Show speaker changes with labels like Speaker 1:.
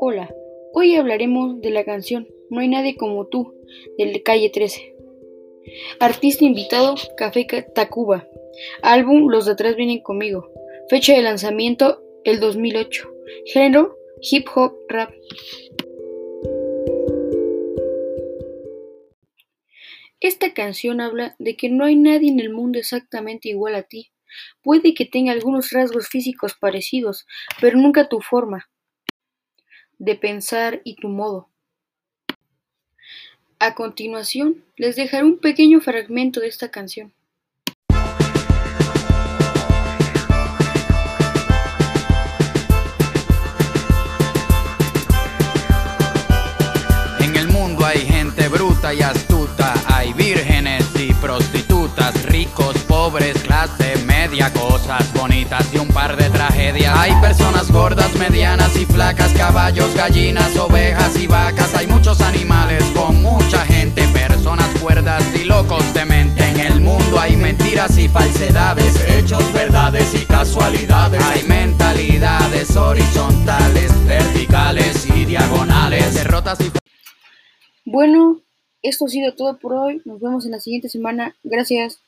Speaker 1: Hola, hoy hablaremos de la canción No hay nadie como tú, del Calle 13. Artista invitado, Café Tacuba. Álbum Los de atrás vienen conmigo. Fecha de lanzamiento, el 2008. Género, hip hop, rap. Esta canción habla de que no hay nadie en el mundo exactamente igual a ti. Puede que tenga algunos rasgos físicos parecidos, pero nunca tu forma de pensar y tu modo. A continuación, les dejaré un pequeño fragmento de esta canción.
Speaker 2: En el mundo hay gente bruta y astuta, hay vírgenes y prostitutas, ricos, pobres, clase media, cosas bonitas y un par de tragedias. Hay personas gordas, medianas caballos, gallinas, ovejas y vacas. Hay muchos animales con mucha gente, personas cuerdas y locos de mente. En el mundo hay mentiras y falsedades, hechos, verdades y casualidades. Hay mentalidades horizontales, verticales y diagonales, derrotas y
Speaker 1: bueno, esto ha sido todo por hoy. Nos vemos en la siguiente semana. Gracias.